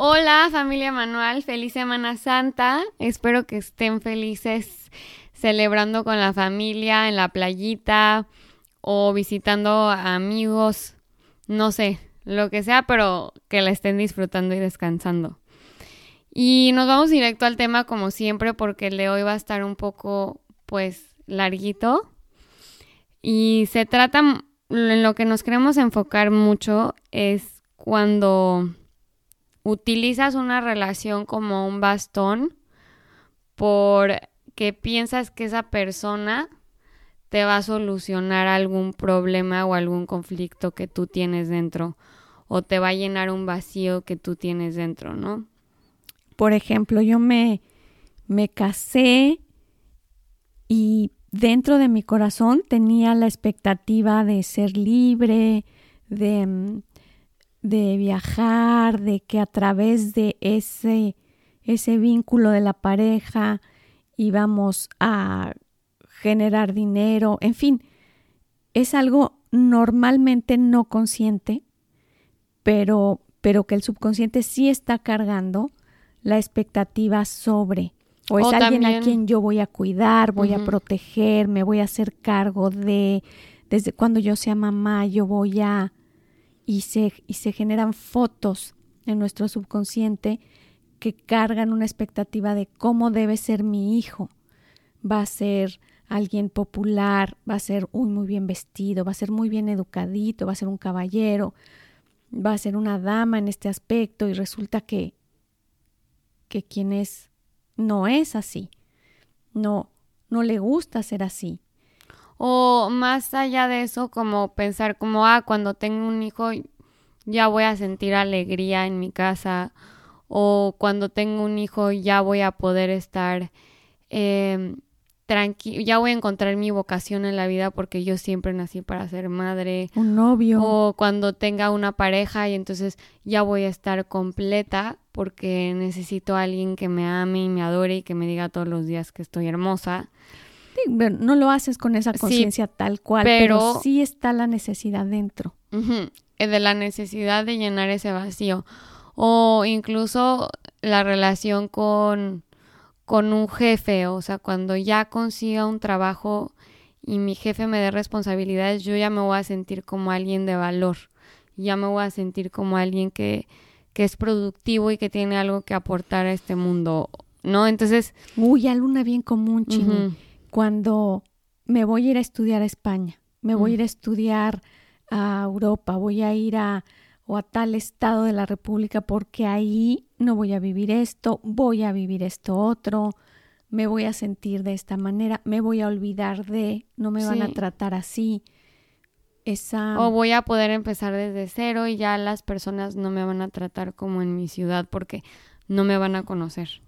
Hola familia Manual, feliz Semana Santa. Espero que estén felices celebrando con la familia en la playita o visitando amigos, no sé, lo que sea, pero que la estén disfrutando y descansando. Y nos vamos directo al tema como siempre porque el de hoy va a estar un poco pues larguito. Y se trata, en lo que nos queremos enfocar mucho es cuando utilizas una relación como un bastón porque piensas que esa persona te va a solucionar algún problema o algún conflicto que tú tienes dentro o te va a llenar un vacío que tú tienes dentro, ¿no? Por ejemplo, yo me, me casé y dentro de mi corazón tenía la expectativa de ser libre, de, mm, de viajar, de que a través de ese, ese vínculo de la pareja íbamos a generar dinero, en fin, es algo normalmente no consciente, pero, pero que el subconsciente sí está cargando la expectativa sobre, o es O alguien a quien yo voy a cuidar, voy a proteger, me voy a hacer cargo de, desde cuando yo sea mamá, yo voy a, y se, y se generan fotos en nuestro subconsciente que cargan una expectativa de cómo debe ser mi hijo. Va a ser alguien popular, va a ser uy, muy bien vestido, va a ser muy bien educadito, va a ser un caballero, va a ser una dama en este aspecto y resulta que, que quien es no es así. No, no le gusta ser así. O más allá de eso, como pensar como, ah, cuando tengo un hijo ya voy a sentir alegría en mi casa. O cuando tengo un hijo ya voy a poder estar eh, tranquilo, ya voy a encontrar mi vocación en la vida porque yo siempre nací para ser madre. Un novio. O cuando tenga una pareja y entonces ya voy a estar completa porque necesito a alguien que me ame y me adore y que me diga todos los días que estoy hermosa. Sí, no lo haces con esa Sí, conciencia tal cual, pero, pero- sí está la necesidad dentro. Eh, de la necesidad de llenar ese vacío. O incluso la relación con, con un jefe, o sea, cuando ya consiga un trabajo y mi jefe me dé responsabilidades, yo ya me voy a sentir como alguien de valor, ya me voy a sentir como alguien que, que es productivo y que tiene algo que aportar a este mundo, ¿no? Entonces, Uy, una bien común, Chini. ujú, Cuando me voy a ir a estudiar a España, me voy a ir a estudiar a Europa, voy a ir a o a tal estado de la República porque ahí no voy a vivir esto, voy a vivir esto otro, me voy a sentir de esta manera, me voy a olvidar de, no me van a tratar así. Esa O voy a poder empezar desde cero y ya las personas no me van a tratar como en mi ciudad porque no me van a conocer.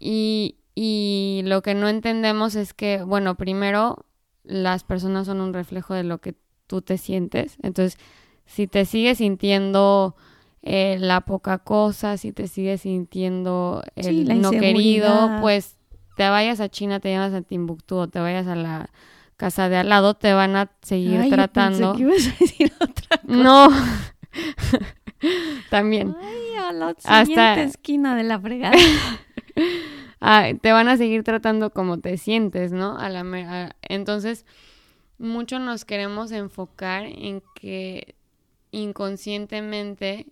Y, y lo que no entendemos es que, bueno, primero las personas son un reflejo de lo que tú te sientes. Entonces, si te sigues sintiendo eh, la poca cosa, si te sigues sintiendo el Sí, no querido, pues te vayas a China, te llevas a Timbuktu o te vayas a la casa de al lado, te van a seguir Ay, yo tratando. pensé que ibas a decir otra cosa. No. También. Ay, a la Hasta- siguiente esquina de la fregada. Ah, te van a seguir tratando como te sientes, ¿no? A la Entonces, mucho nos queremos enfocar en que inconscientemente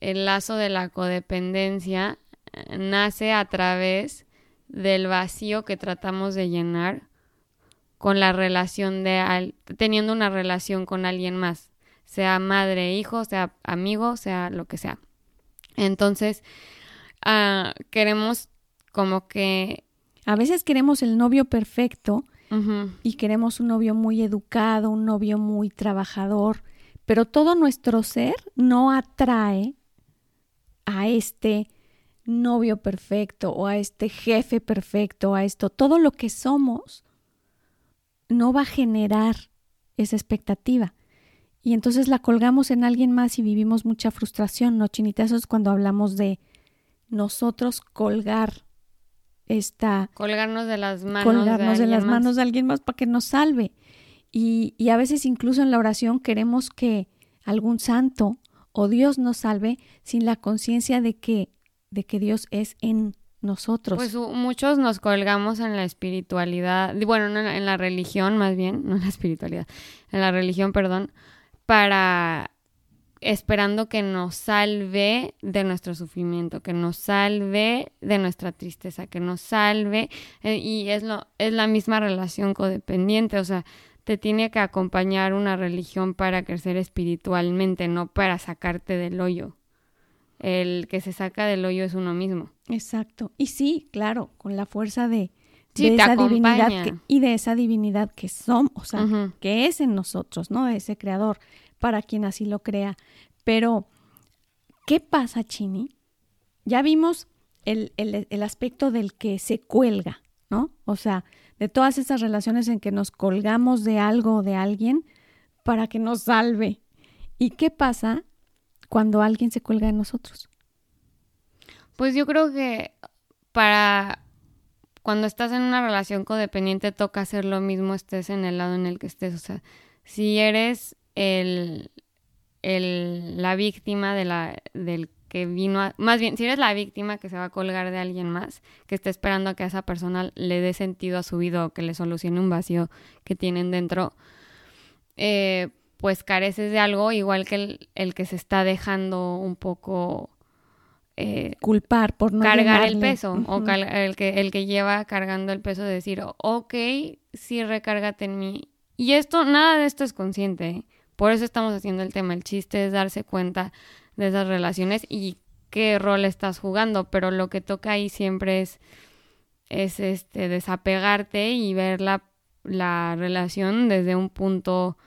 el lazo de la codependencia eh, nace a través del vacío que tratamos de llenar con la relación de al- teniendo una relación con alguien más, sea madre, hijo, sea amigo, sea lo que sea. Entonces, ah, queremos como que A veces queremos el novio perfecto y queremos un novio muy educado, un novio muy trabajador, pero todo nuestro ser no atrae a este novio perfecto o a este jefe perfecto, a esto. Todo lo que somos no va a generar esa expectativa. Y entonces la colgamos en alguien más y vivimos mucha frustración, ¿no, Chinita? Eso es cuando hablamos de nosotros colgar esta... Colgarnos de las manos. Colgarnos de, las manos de alguien más para que nos salve. Y, y a veces incluso en la oración queremos que algún santo o Dios nos salve sin la conciencia de que, de que Dios es en nosotros. Pues muchos nos colgamos en la espiritualidad, bueno, en la religión más bien, no en la espiritualidad, en la religión, perdón, para esperando que nos salve de nuestro sufrimiento, que nos salve de nuestra tristeza, que nos salve eh, y es lo es la misma relación codependiente, o sea, te tiene que acompañar una religión para crecer espiritualmente, no para sacarte del hoyo. El que se saca del hoyo es uno mismo. Exacto. Y sí, claro, con la fuerza de, esa divinidad y de esa divinidad que somos, o sea, que es en nosotros, ¿no? Ese creador, para quien así lo crea. Pero, ¿qué pasa, Chini? Ya vimos el, el, aspecto del que se cuelga, ¿no? O sea, de todas esas relaciones en que nos colgamos de algo o de alguien para que nos salve. ¿Y qué pasa cuando alguien se cuelga de nosotros? Pues yo creo que para cuando estás en una relación codependiente toca hacer lo mismo estés en el lado en el que estés. O sea, si eres el, el la víctima de la, del que vino a, más bien, si eres la víctima que se va a colgar de alguien más, que está esperando a que a esa persona le dé sentido a su vida o que le solucione un vacío que tienen dentro, eh, pues careces de algo igual que el, que se está dejando un poco eh, culpar por no cargar el peso o el que el que lleva cargando el peso de decir ok sí recárgate en mí y esto nada de esto es consciente ¿eh? Por eso estamos haciendo el tema el chiste es darse cuenta de esas relaciones y qué rol estás jugando, pero lo que toca ahí siempre es, es este, desapegarte y ver la, la relación desde un punto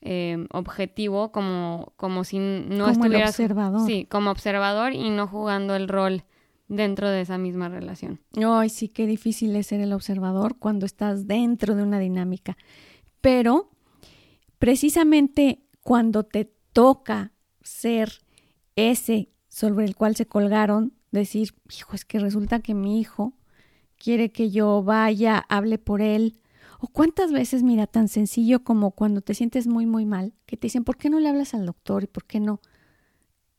eh, objetivo, como, como si no como observador. Sí, como observador y no jugando el rol dentro de esa misma relación. Ay, sí, qué difícil es ser el observador cuando estás dentro de una dinámica. Pero precisamente cuando te toca ser ese sobre el cual se colgaron, decir, hijo, es que resulta que mi hijo quiere que yo vaya, hable por él. O cuántas veces, mira, tan sencillo como cuando te sientes muy, muy mal, que te dicen, ¿por qué no le hablas al doctor y por qué no?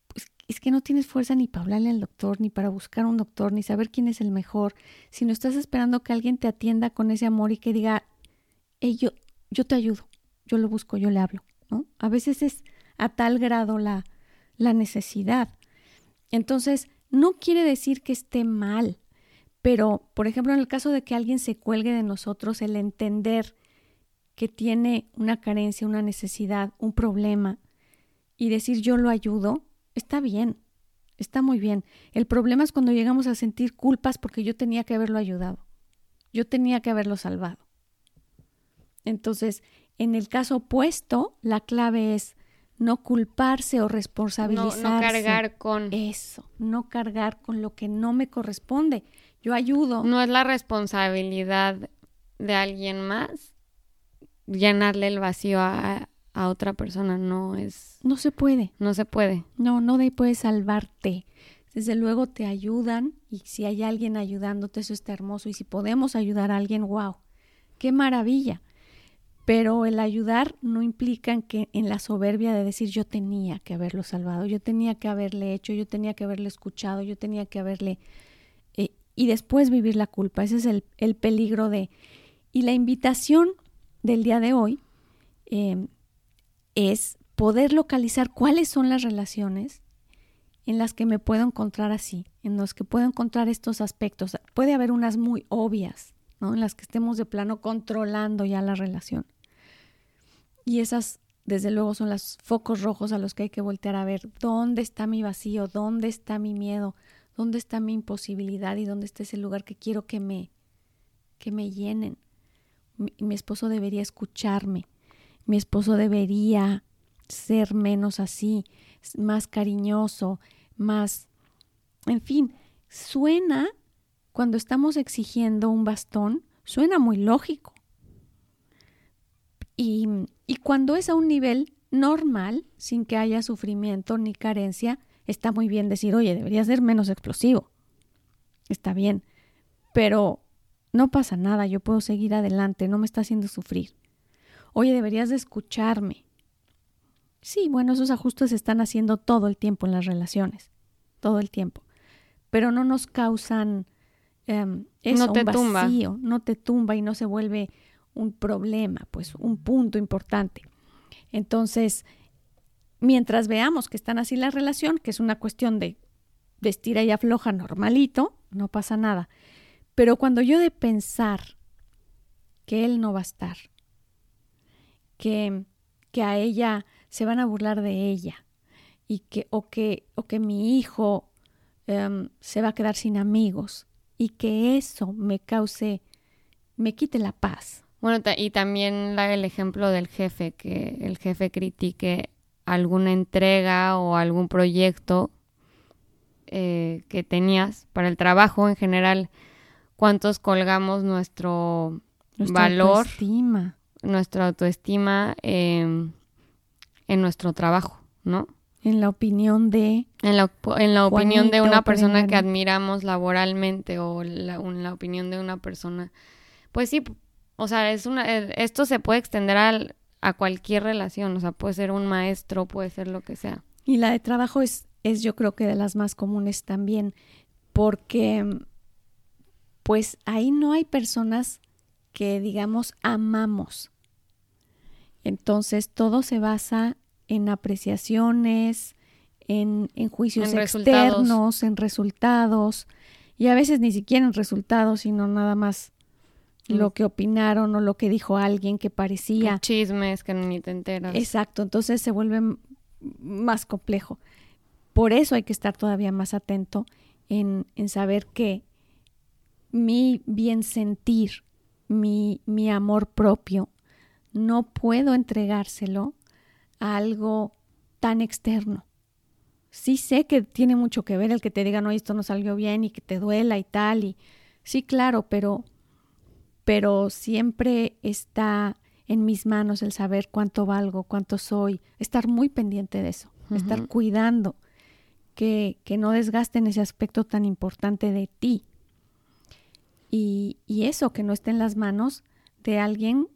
Pues es que no tienes fuerza ni para hablarle al doctor, ni para buscar un doctor, ni saber quién es el mejor, sino estás esperando que alguien te atienda con ese amor y que diga, hey, yo, yo te ayudo, yo lo busco, yo le hablo, ¿no? A veces es a tal grado la, la necesidad. Entonces, no quiere decir que esté mal, pero, por ejemplo, en el caso de que alguien se cuelgue de nosotros, el entender que tiene una carencia, una necesidad, un problema, y decir yo lo ayudo, está bien, está muy bien. El problema es cuando llegamos a sentir culpas porque yo tenía que haberlo ayudado, yo tenía que haberlo salvado. Entonces, en el caso opuesto, la clave es no culparse o responsabilizarse. No, cargar con eso, no cargar con lo que no me corresponde. Yo ayudo. No es la responsabilidad de alguien más llenarle el vacío a, a otra persona, no es. No se puede. No se puede. No, no de ahí puedes salvarte. Desde luego te ayudan y si hay alguien ayudándote, eso está hermoso. Y si podemos ayudar a alguien, wow, qué maravilla. Pero el ayudar no implica que en la soberbia de decir yo tenía que haberlo salvado, yo tenía que haberle hecho, yo tenía que haberle escuchado, yo tenía que haberle... Eh, y después vivir la culpa. Ese es el, el, peligro de... Y la invitación del día de hoy em, es poder localizar cuáles son las relaciones en las que me puedo encontrar así, en las que puedo encontrar estos aspectos. Puede haber unas muy obvias, ¿no? En las que estemos de plano controlando ya la relación. Y esas, desde luego, son los focos rojos a los que hay que voltear a ver dónde está mi vacío, dónde está mi miedo, dónde está mi imposibilidad y dónde está ese lugar que quiero que me, que me llenen. Mi, mi esposo debería escucharme, mi esposo debería ser menos así, más cariñoso, más, en fin, suena, cuando estamos exigiendo un bastón, suena muy lógico. Y, y cuando es a un nivel normal, sin que haya sufrimiento ni carencia, está muy bien decir, oye, debería ser menos explosivo. Está bien, pero no pasa nada, yo puedo seguir adelante, no me está haciendo sufrir. Oye, deberías de escucharme. Sí, bueno, esos ajustes se están haciendo todo el tiempo en las relaciones, todo el tiempo, pero no nos causan eso, no te un vacío, tumba. no te tumba y no se vuelve un problema, pues un punto importante. Entonces, mientras veamos que están así la relación, que es una cuestión de vestir y afloja normalito, no pasa nada. Pero cuando yo de pensar que él no va a estar, que, que a ella se van a burlar de ella, y que, o, que, o que mi hijo em, se va a quedar sin amigos, y que eso me cause, me quite la paz. Bueno, y también da el ejemplo del jefe, que el jefe critique alguna entrega o algún proyecto eh, que tenías para el trabajo en general cuántos colgamos nuestro valor, nuestra autoestima en nuestro trabajo, ¿no? En la opinión de... En la, en la opinión de una persona que admiramos laboralmente o la, en la opinión de una persona. Pues sí, o sea, es una, eh, esto se puede extender al, a cualquier relación, o sea, puede ser un maestro, puede ser lo que sea. Y la de trabajo es, es yo creo que de las más comunes también, porque pues ahí no hay personas que digamos amamos. Entonces todo se basa en apreciaciones, en, en juicios externos, en resultados, y a veces ni siquiera en resultados, sino nada más mm. lo que opinaron o lo que dijo alguien que parecía. chismes que ni te enteras. Exacto, entonces se vuelve más complejo. Por eso hay que estar todavía más atento en, en saber que mi bien sentir, mi, mi amor propio, no puedo entregárselo a algo tan externo. Sí sé que tiene mucho que ver el que te diga, no, esto no salió bien y que te duela y tal, y sí, claro, pero, pero siempre está en mis manos el saber cuánto valgo, cuánto soy, estar muy pendiente de eso, estar cuidando que, que no desgasten ese aspecto tan importante de ti. Y, eso, que no esté en las manos de alguien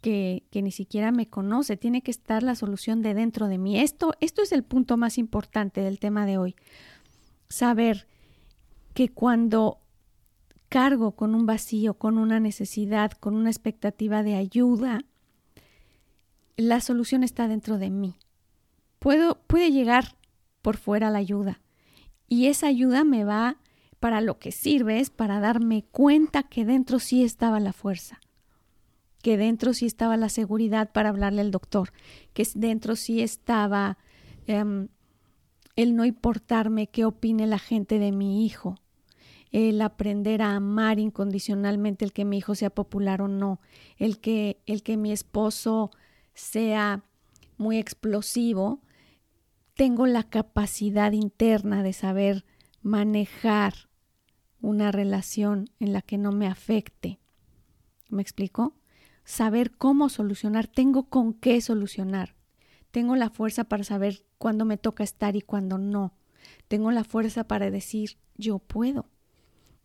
que, que, ni siquiera me conoce. Tiene que estar la solución de dentro de mí. Esto, esto es el punto más importante del tema de hoy. Saber que cuando cargo con un vacío, con una necesidad, con una expectativa de ayuda, la solución está dentro de mí. Puedo, puede llegar por fuera la ayuda y esa ayuda me va para lo que sirve es para darme cuenta que dentro sí estaba la fuerza, que dentro sí estaba la seguridad para hablarle al doctor, que dentro sí estaba em, el no importarme qué opine la gente de mi hijo, el aprender a amar incondicionalmente el que mi hijo sea popular o no, el que, el que mi esposo sea muy explosivo, tengo la capacidad interna de saber manejar una relación en la que no me afecte. ¿Me explico? Saber cómo solucionar, tengo con qué solucionar. Tengo la fuerza para saber cuándo me toca estar y cuándo no. Tengo la fuerza para decir, yo puedo.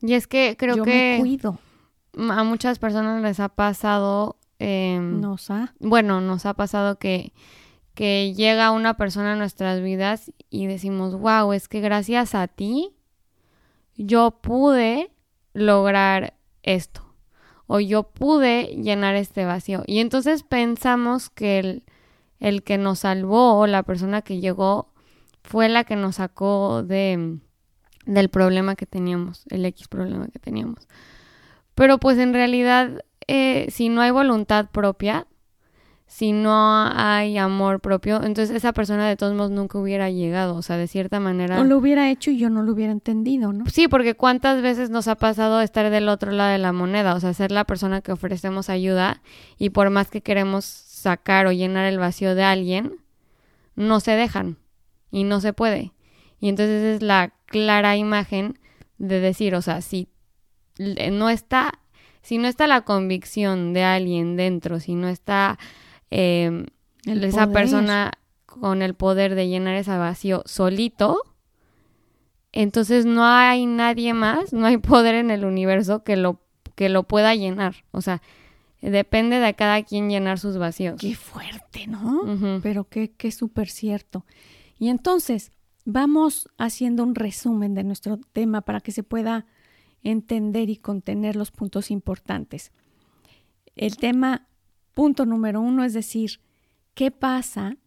Y es que creo que cuido. a muchas personas les ha pasado... Em, nos ha. Bueno, nos ha pasado que, que llega una persona a nuestras vidas y decimos, wow, es que gracias a ti yo pude lograr esto o yo pude llenar este vacío. Y entonces pensamos que el, el que nos salvó o la persona que llegó fue la que nos sacó de, del problema que teníamos, el X problema que teníamos. Pero pues en realidad, eh, si no hay voluntad propia, si no hay amor propio, entonces esa persona de todos modos nunca hubiera llegado, o sea, de cierta manera. O lo hubiera hecho y yo no lo hubiera entendido, ¿no? Sí, porque cuántas veces nos ha pasado estar del otro lado de la moneda, o sea, ser la persona que ofrecemos ayuda y por más que queremos sacar o llenar el vacío de alguien, no se dejan y no se puede. Y entonces es la clara imagen de decir, o sea, si no está, si no está la convicción de alguien dentro, si no está em, esa persona con el poder de llenar ese vacío solito, entonces no hay nadie más, no hay poder en el universo que lo, que lo pueda llenar. O sea, depende de cada quien llenar sus vacíos. Qué fuerte, ¿no? Pero qué, qué súper cierto. Y entonces, vamos haciendo un resumen de nuestro tema para que se pueda entender y contener los puntos importantes. El tema, punto número uno, es decir, ¿qué pasa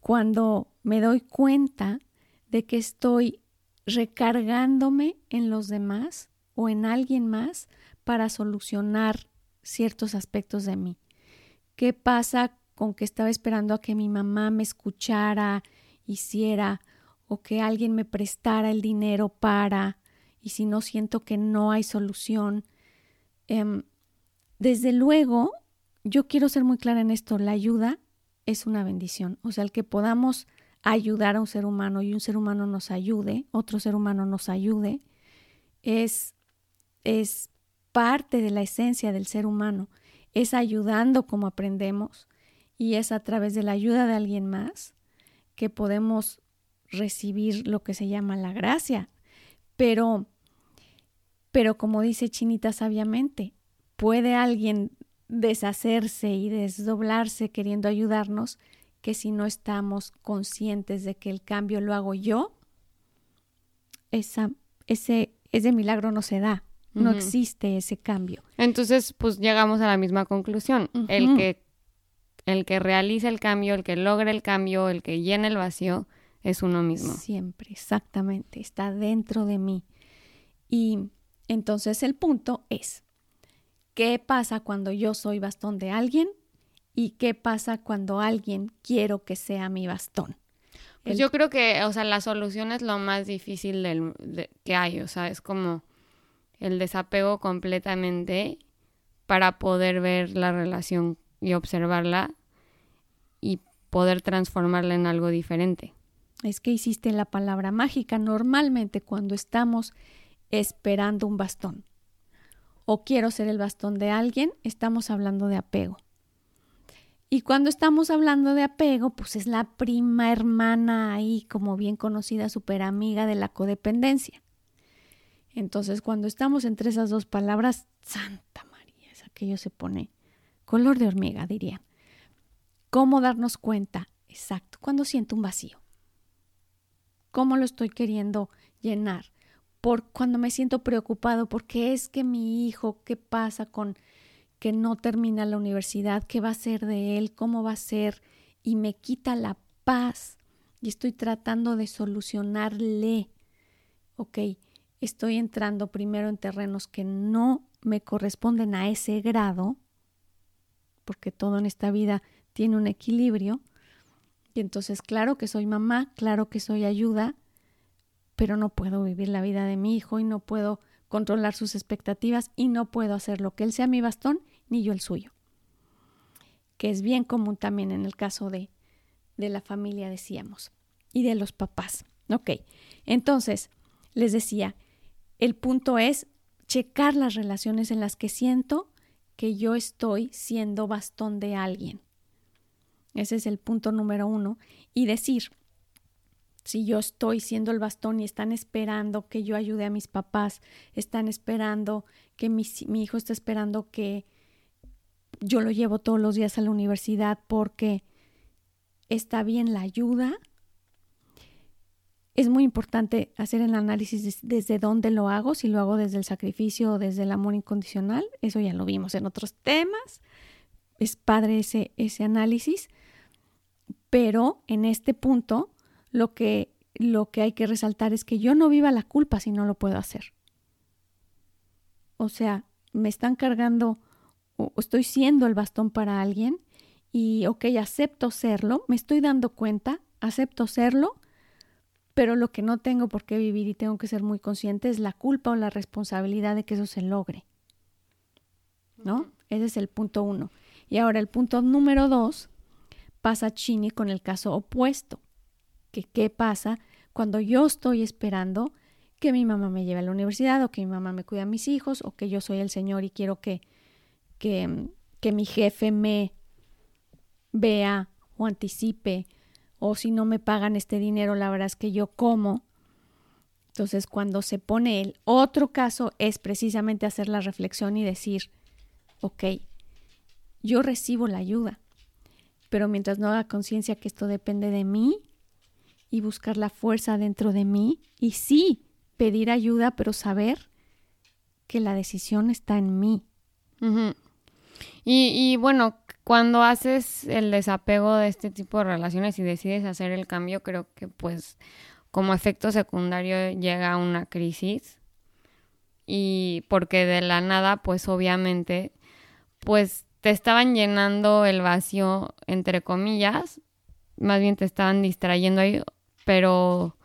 cuando me doy cuenta de que estoy recargándome en los demás o en alguien más para solucionar ciertos aspectos de mí? ¿Qué pasa con que estaba esperando a que mi mamá me escuchara, hiciera o que alguien me prestara el dinero para y si no siento que no hay solución? Em, desde luego, yo quiero ser muy clara en esto, la ayuda es una bendición. O sea, el que podamos ayudar a un ser humano y un ser humano nos ayude, otro ser humano nos ayude, es, es parte de la esencia del ser humano. Es ayudando como aprendemos y es a través de la ayuda de alguien más que podemos recibir lo que se llama la gracia. Pero, pero como dice Chinita sabiamente, puede alguien deshacerse y desdoblarse queriendo ayudarnos, que si no estamos conscientes de que el cambio lo hago yo, esa, ese, ese milagro no se da, no existe ese cambio. Entonces, pues llegamos a la misma conclusión. El que el que realiza el cambio, el que logra el cambio, el que llena el vacío, es uno mismo. Siempre, exactamente, está dentro de mí. Y entonces el punto es, ¿Qué pasa cuando yo soy bastón de alguien? ¿Y qué pasa cuando alguien quiero que sea mi bastón? Pues yo creo que, o sea, la solución es lo más difícil del, que hay, o sea, es como el desapego completamente para poder ver la relación y observarla y poder transformarla en algo diferente. Es que hiciste la palabra mágica normalmente cuando estamos esperando un bastón o quiero ser el bastón de alguien, estamos hablando de apego. Y cuando estamos hablando de apego, pues es la prima hermana ahí, como bien conocida, super amiga de la codependencia. Entonces, cuando estamos entre esas dos palabras, Santa María, es aquello se pone color de hormiga, dirían. ¿Cómo darnos cuenta? Exacto, cuando siento un vacío. ¿Cómo lo estoy queriendo llenar? por cuando me siento preocupado, porque es que mi hijo, ¿qué pasa con que no termina la universidad? ¿Qué va a ser de él? ¿Cómo va a ser? Y me quita la paz y estoy tratando de solucionarle. Ok, estoy entrando primero en terrenos que no me corresponden a ese grado, porque todo en esta vida tiene un equilibrio. Y entonces, claro que soy mamá, claro que soy ayuda, pero no puedo vivir la vida de mi hijo y no puedo controlar sus expectativas y no puedo hacer lo que él sea mi bastón ni yo el suyo. Que es bien común también en el caso de, de la familia, decíamos, y de los papás. Ok, entonces, les decía, el punto es checar las relaciones en las que siento que yo estoy siendo bastón de alguien. Ese es el punto número uno. Y decir, si yo estoy siendo el bastón y están esperando que yo ayude a mis papás, están esperando que mi, hijo está esperando que yo lo llevo todos los días a la universidad porque está bien la ayuda. Es muy importante hacer el análisis desde dónde lo hago, si lo hago desde el sacrificio o desde el amor incondicional, eso ya lo vimos en otros temas, es padre ese, ese análisis, pero en este punto lo que, lo que hay que resaltar es que yo no viva la culpa si no lo puedo hacer. O sea, me están cargando o estoy siendo el bastón para alguien y, ok, acepto serlo, me estoy dando cuenta, acepto serlo, pero lo que no tengo por qué vivir y tengo que ser muy consciente es la culpa o la responsabilidad de que eso se logre. ¿No? Ese es el punto uno. Y ahora el punto número dos, pasa Chini con el caso opuesto. Que qué pasa cuando yo estoy esperando que mi mamá me lleve a la universidad o que mi mamá me cuide a mis hijos o que yo soy el Señor y quiero que, que, que mi jefe me vea o anticipe o si no me pagan este dinero, la verdad es que yo como. Entonces, cuando se pone el otro caso es precisamente hacer la reflexión y decir, ok, yo recibo la ayuda, pero mientras no haga conciencia que esto depende de mí y buscar la fuerza dentro de mí y sí pedir ayuda, pero saber que la decisión está en mí. y, y bueno, cuando haces el desapego de este tipo de relaciones y decides hacer el cambio, creo que pues como efecto secundario llega una crisis y porque de la nada pues obviamente pues te estaban llenando el vacío entre comillas, más bien te estaban distrayendo ahí, pero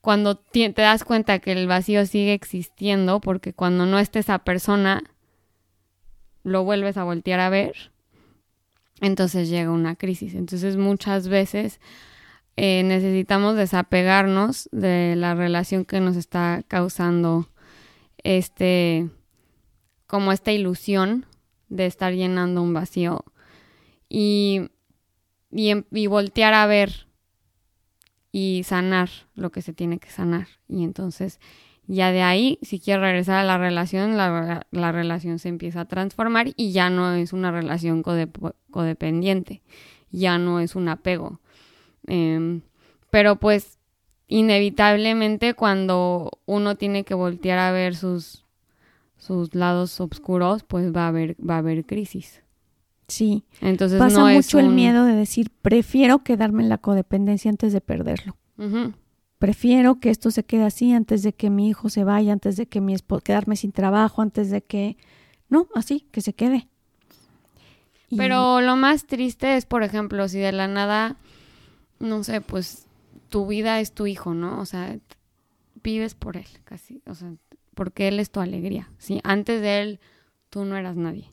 cuando te das cuenta que el vacío sigue existiendo, porque cuando no esté esa persona, lo vuelves a voltear a ver, entonces llega una crisis. Entonces muchas veces eh, necesitamos desapegarnos de la relación que nos está causando este, como esta ilusión de estar llenando un vacío y, y, em, y voltear a ver y sanar lo que se tiene que sanar. Y entonces ya de ahí, si quiero regresar a la relación, la, la, relación se empieza a transformar y ya no es una relación codependiente, ya no es un apego. Em, pero pues inevitablemente cuando uno tiene que voltear a ver sus, sus lados oscuros, pues va a haber, va a haber crisis. Sí. Entonces pasa mucho el miedo de decir, prefiero quedarme en la codependencia antes de perderlo. Prefiero que esto se quede así antes de que mi hijo se vaya, antes de que mi esposo quedarme sin trabajo, antes de que no, así que se quede. Pero lo más triste es, por ejemplo, si de la nada, no sé, pues tu vida es tu hijo, ¿no? O sea, vives por él, casi, o sea, porque él es tu alegría. Sí, antes de él tú no eras nadie.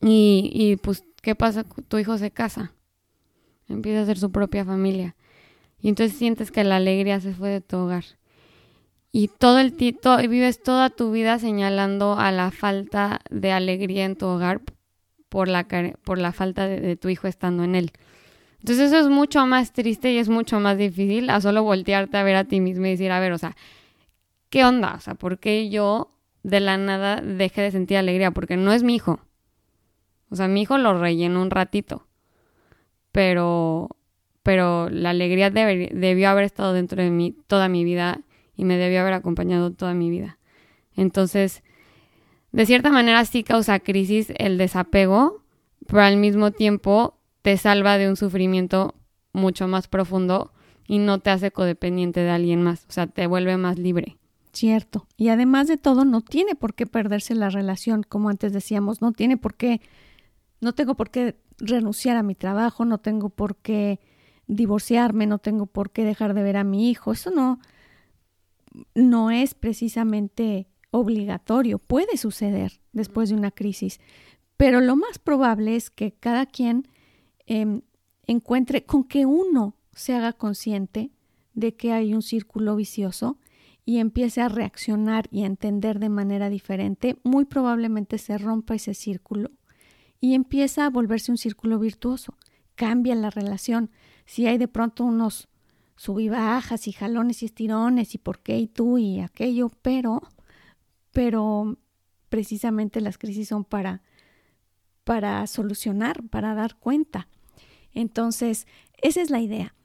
Y, y pues, ¿qué pasa? Tu hijo se casa, empieza a hacer su propia familia y entonces sientes que la alegría se fue de tu hogar. Y todo el y vives toda tu vida señalando a la falta de alegría en tu hogar por la, por la falta de, tu hijo estando en él. Entonces eso es mucho más triste y es mucho más difícil a solo voltearte a ver a ti mismo y decir, a ver, o sea, ¿qué onda? O sea, ¿por qué yo de la nada dejé de sentir alegría? Porque no es mi hijo. O sea, mi hijo lo rellenó un ratito. Pero pero la alegría debió haber estado dentro de mí toda mi vida y me debió haber acompañado toda mi vida. Entonces, de cierta manera sí causa crisis el desapego, pero al mismo tiempo te salva de un sufrimiento mucho más profundo y no te hace codependiente de alguien más, o sea, te vuelve más libre. Cierto. Y además de todo, no tiene por qué perderse la relación, como antes decíamos, no tiene por qué, no tengo por qué renunciar a mi trabajo, no tengo por qué divorciarme, no tengo por qué dejar de ver a mi hijo. Eso no, no es precisamente obligatorio, puede suceder después de una crisis, pero lo más probable es que cada quien em, encuentre con que uno se haga consciente de que hay un círculo vicioso y empiece a reaccionar y a entender de manera diferente, muy probablemente se rompa ese círculo y empieza a volverse un círculo virtuoso. Cambia la relación, si hay de pronto unos subibajas y jalones y estirones y por qué y tú y aquello, pero, pero precisamente las crisis son para, para solucionar, para dar cuenta. Entonces, esa es la idea,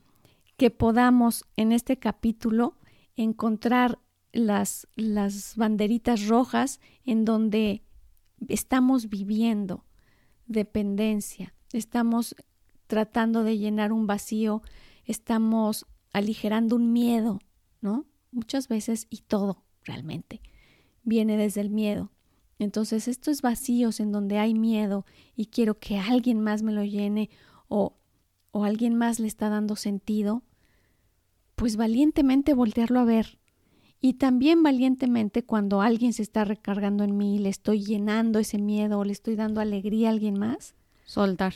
que podamos en este capítulo encontrar las, las banderitas rojas en donde estamos viviendo dependencia, estamos tratando de llenar un vacío, estamos aligerando un miedo, ¿no? Muchas veces y todo realmente viene desde el miedo. Entonces estos vacíos en donde hay miedo y quiero que alguien más me lo llene o, o alguien más le está dando sentido, pues valientemente voltearlo a ver. Y también valientemente cuando alguien se está recargando en mí, le estoy llenando ese miedo o le estoy dando alegría a alguien más. Soltar.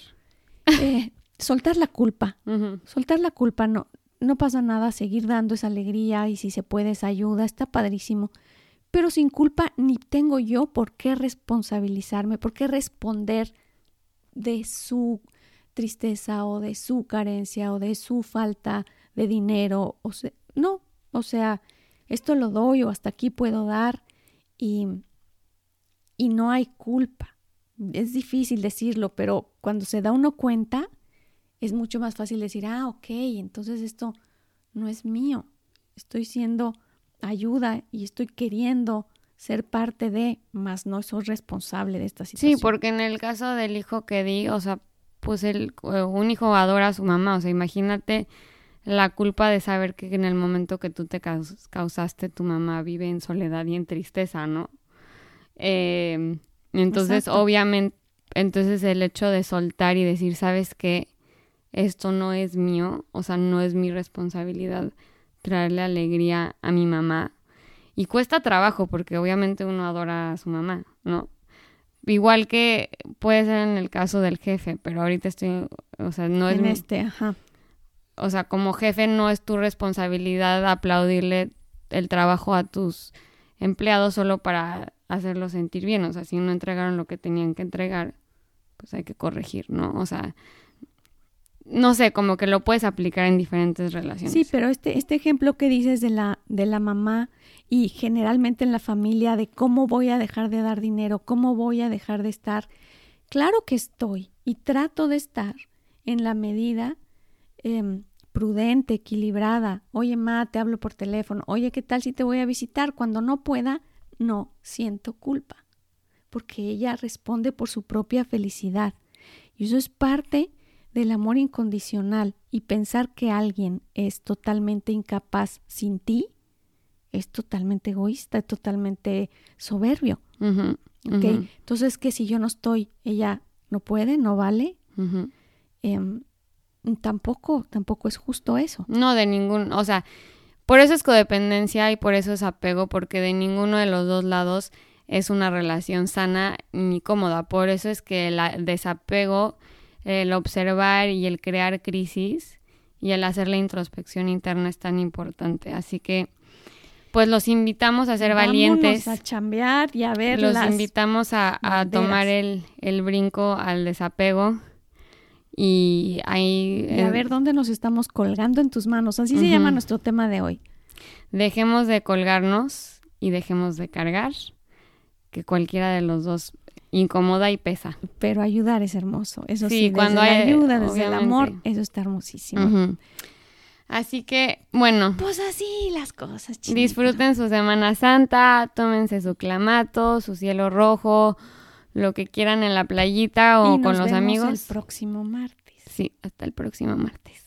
Eh, soltar la culpa. Soltar la culpa, no, no pasa nada, seguir dando esa alegría y si se puede esa ayuda, está padrísimo. Pero sin culpa ni tengo yo por qué responsabilizarme, por qué responder de su tristeza o de su carencia o de su falta de dinero. O sea, no, o sea, esto lo doy o hasta aquí puedo dar y, y no hay culpa. Es difícil decirlo, pero cuando se da uno cuenta, es mucho más fácil decir, ah, ok, entonces esto no es mío. Estoy siendo ayuda y estoy queriendo ser parte de, más no soy responsable de esta situación. Sí, porque en el caso del hijo que di, o sea, pues el, eh, un hijo adora a su mamá, o sea, imagínate la culpa de saber que en el momento que tú te causaste, tu mamá vive en soledad y en tristeza, ¿no? Eh, entonces, obviamente, entonces el hecho de soltar y decir, ¿sabes qué? esto no es mío, o sea, no es mi responsabilidad traerle alegría a mi mamá. Y cuesta trabajo porque obviamente uno adora a su mamá, ¿no? Igual que puede ser en el caso del jefe, pero ahorita estoy, o sea, no es... En este, ajá. O sea, como jefe no es tu responsabilidad aplaudirle el trabajo a tus empleados solo para hacerlos sentir bien. O sea, si no entregaron lo que tenían que entregar, pues hay que corregir, ¿no? O sea, no sé, como que lo puedes aplicar en diferentes relaciones. Sí, pero este, este ejemplo que dices de la, de la mamá y generalmente en la familia de cómo voy a dejar de dar dinero, cómo voy a dejar de estar, claro que estoy y trato de estar en la medida em, prudente, equilibrada. Oye, ma, te hablo por teléfono. Oye, ¿qué tal si te voy a visitar? Cuando no pueda, no siento culpa, porque ella responde por su propia felicidad. Y eso es parte del amor incondicional y pensar que alguien es totalmente incapaz sin ti, es totalmente egoísta, es totalmente soberbio. Entonces, que si yo no estoy, ella no puede, no vale. Em, tampoco, tampoco es justo eso. No, de ningún, o sea, por eso es codependencia y por eso es apego, porque de ninguno de los dos lados es una relación sana ni cómoda. Por eso es que el desapego el observar y el crear crisis y el hacer la introspección interna es tan importante. Así que, pues los invitamos a ser Vámonos valientes. a chambear y a ver. Los invitamos a, tomar el, brinco al desapego. Y ahí. a ver dónde nos estamos colgando en tus manos. Así se llama nuestro tema de hoy. Dejemos de colgarnos y dejemos de cargar. Que cualquiera de los dos incomoda y pesa. Pero ayudar es hermoso. Eso sí, cuando hay ayuda, desde el amor, eso está hermosísimo. Así que, bueno. Pues así las cosas, Disfruten su Semana Santa, tómense su clamato, su cielo rojo, lo que quieran en la playita o con los amigos. el próximo martes. Sí, hasta el próximo martes.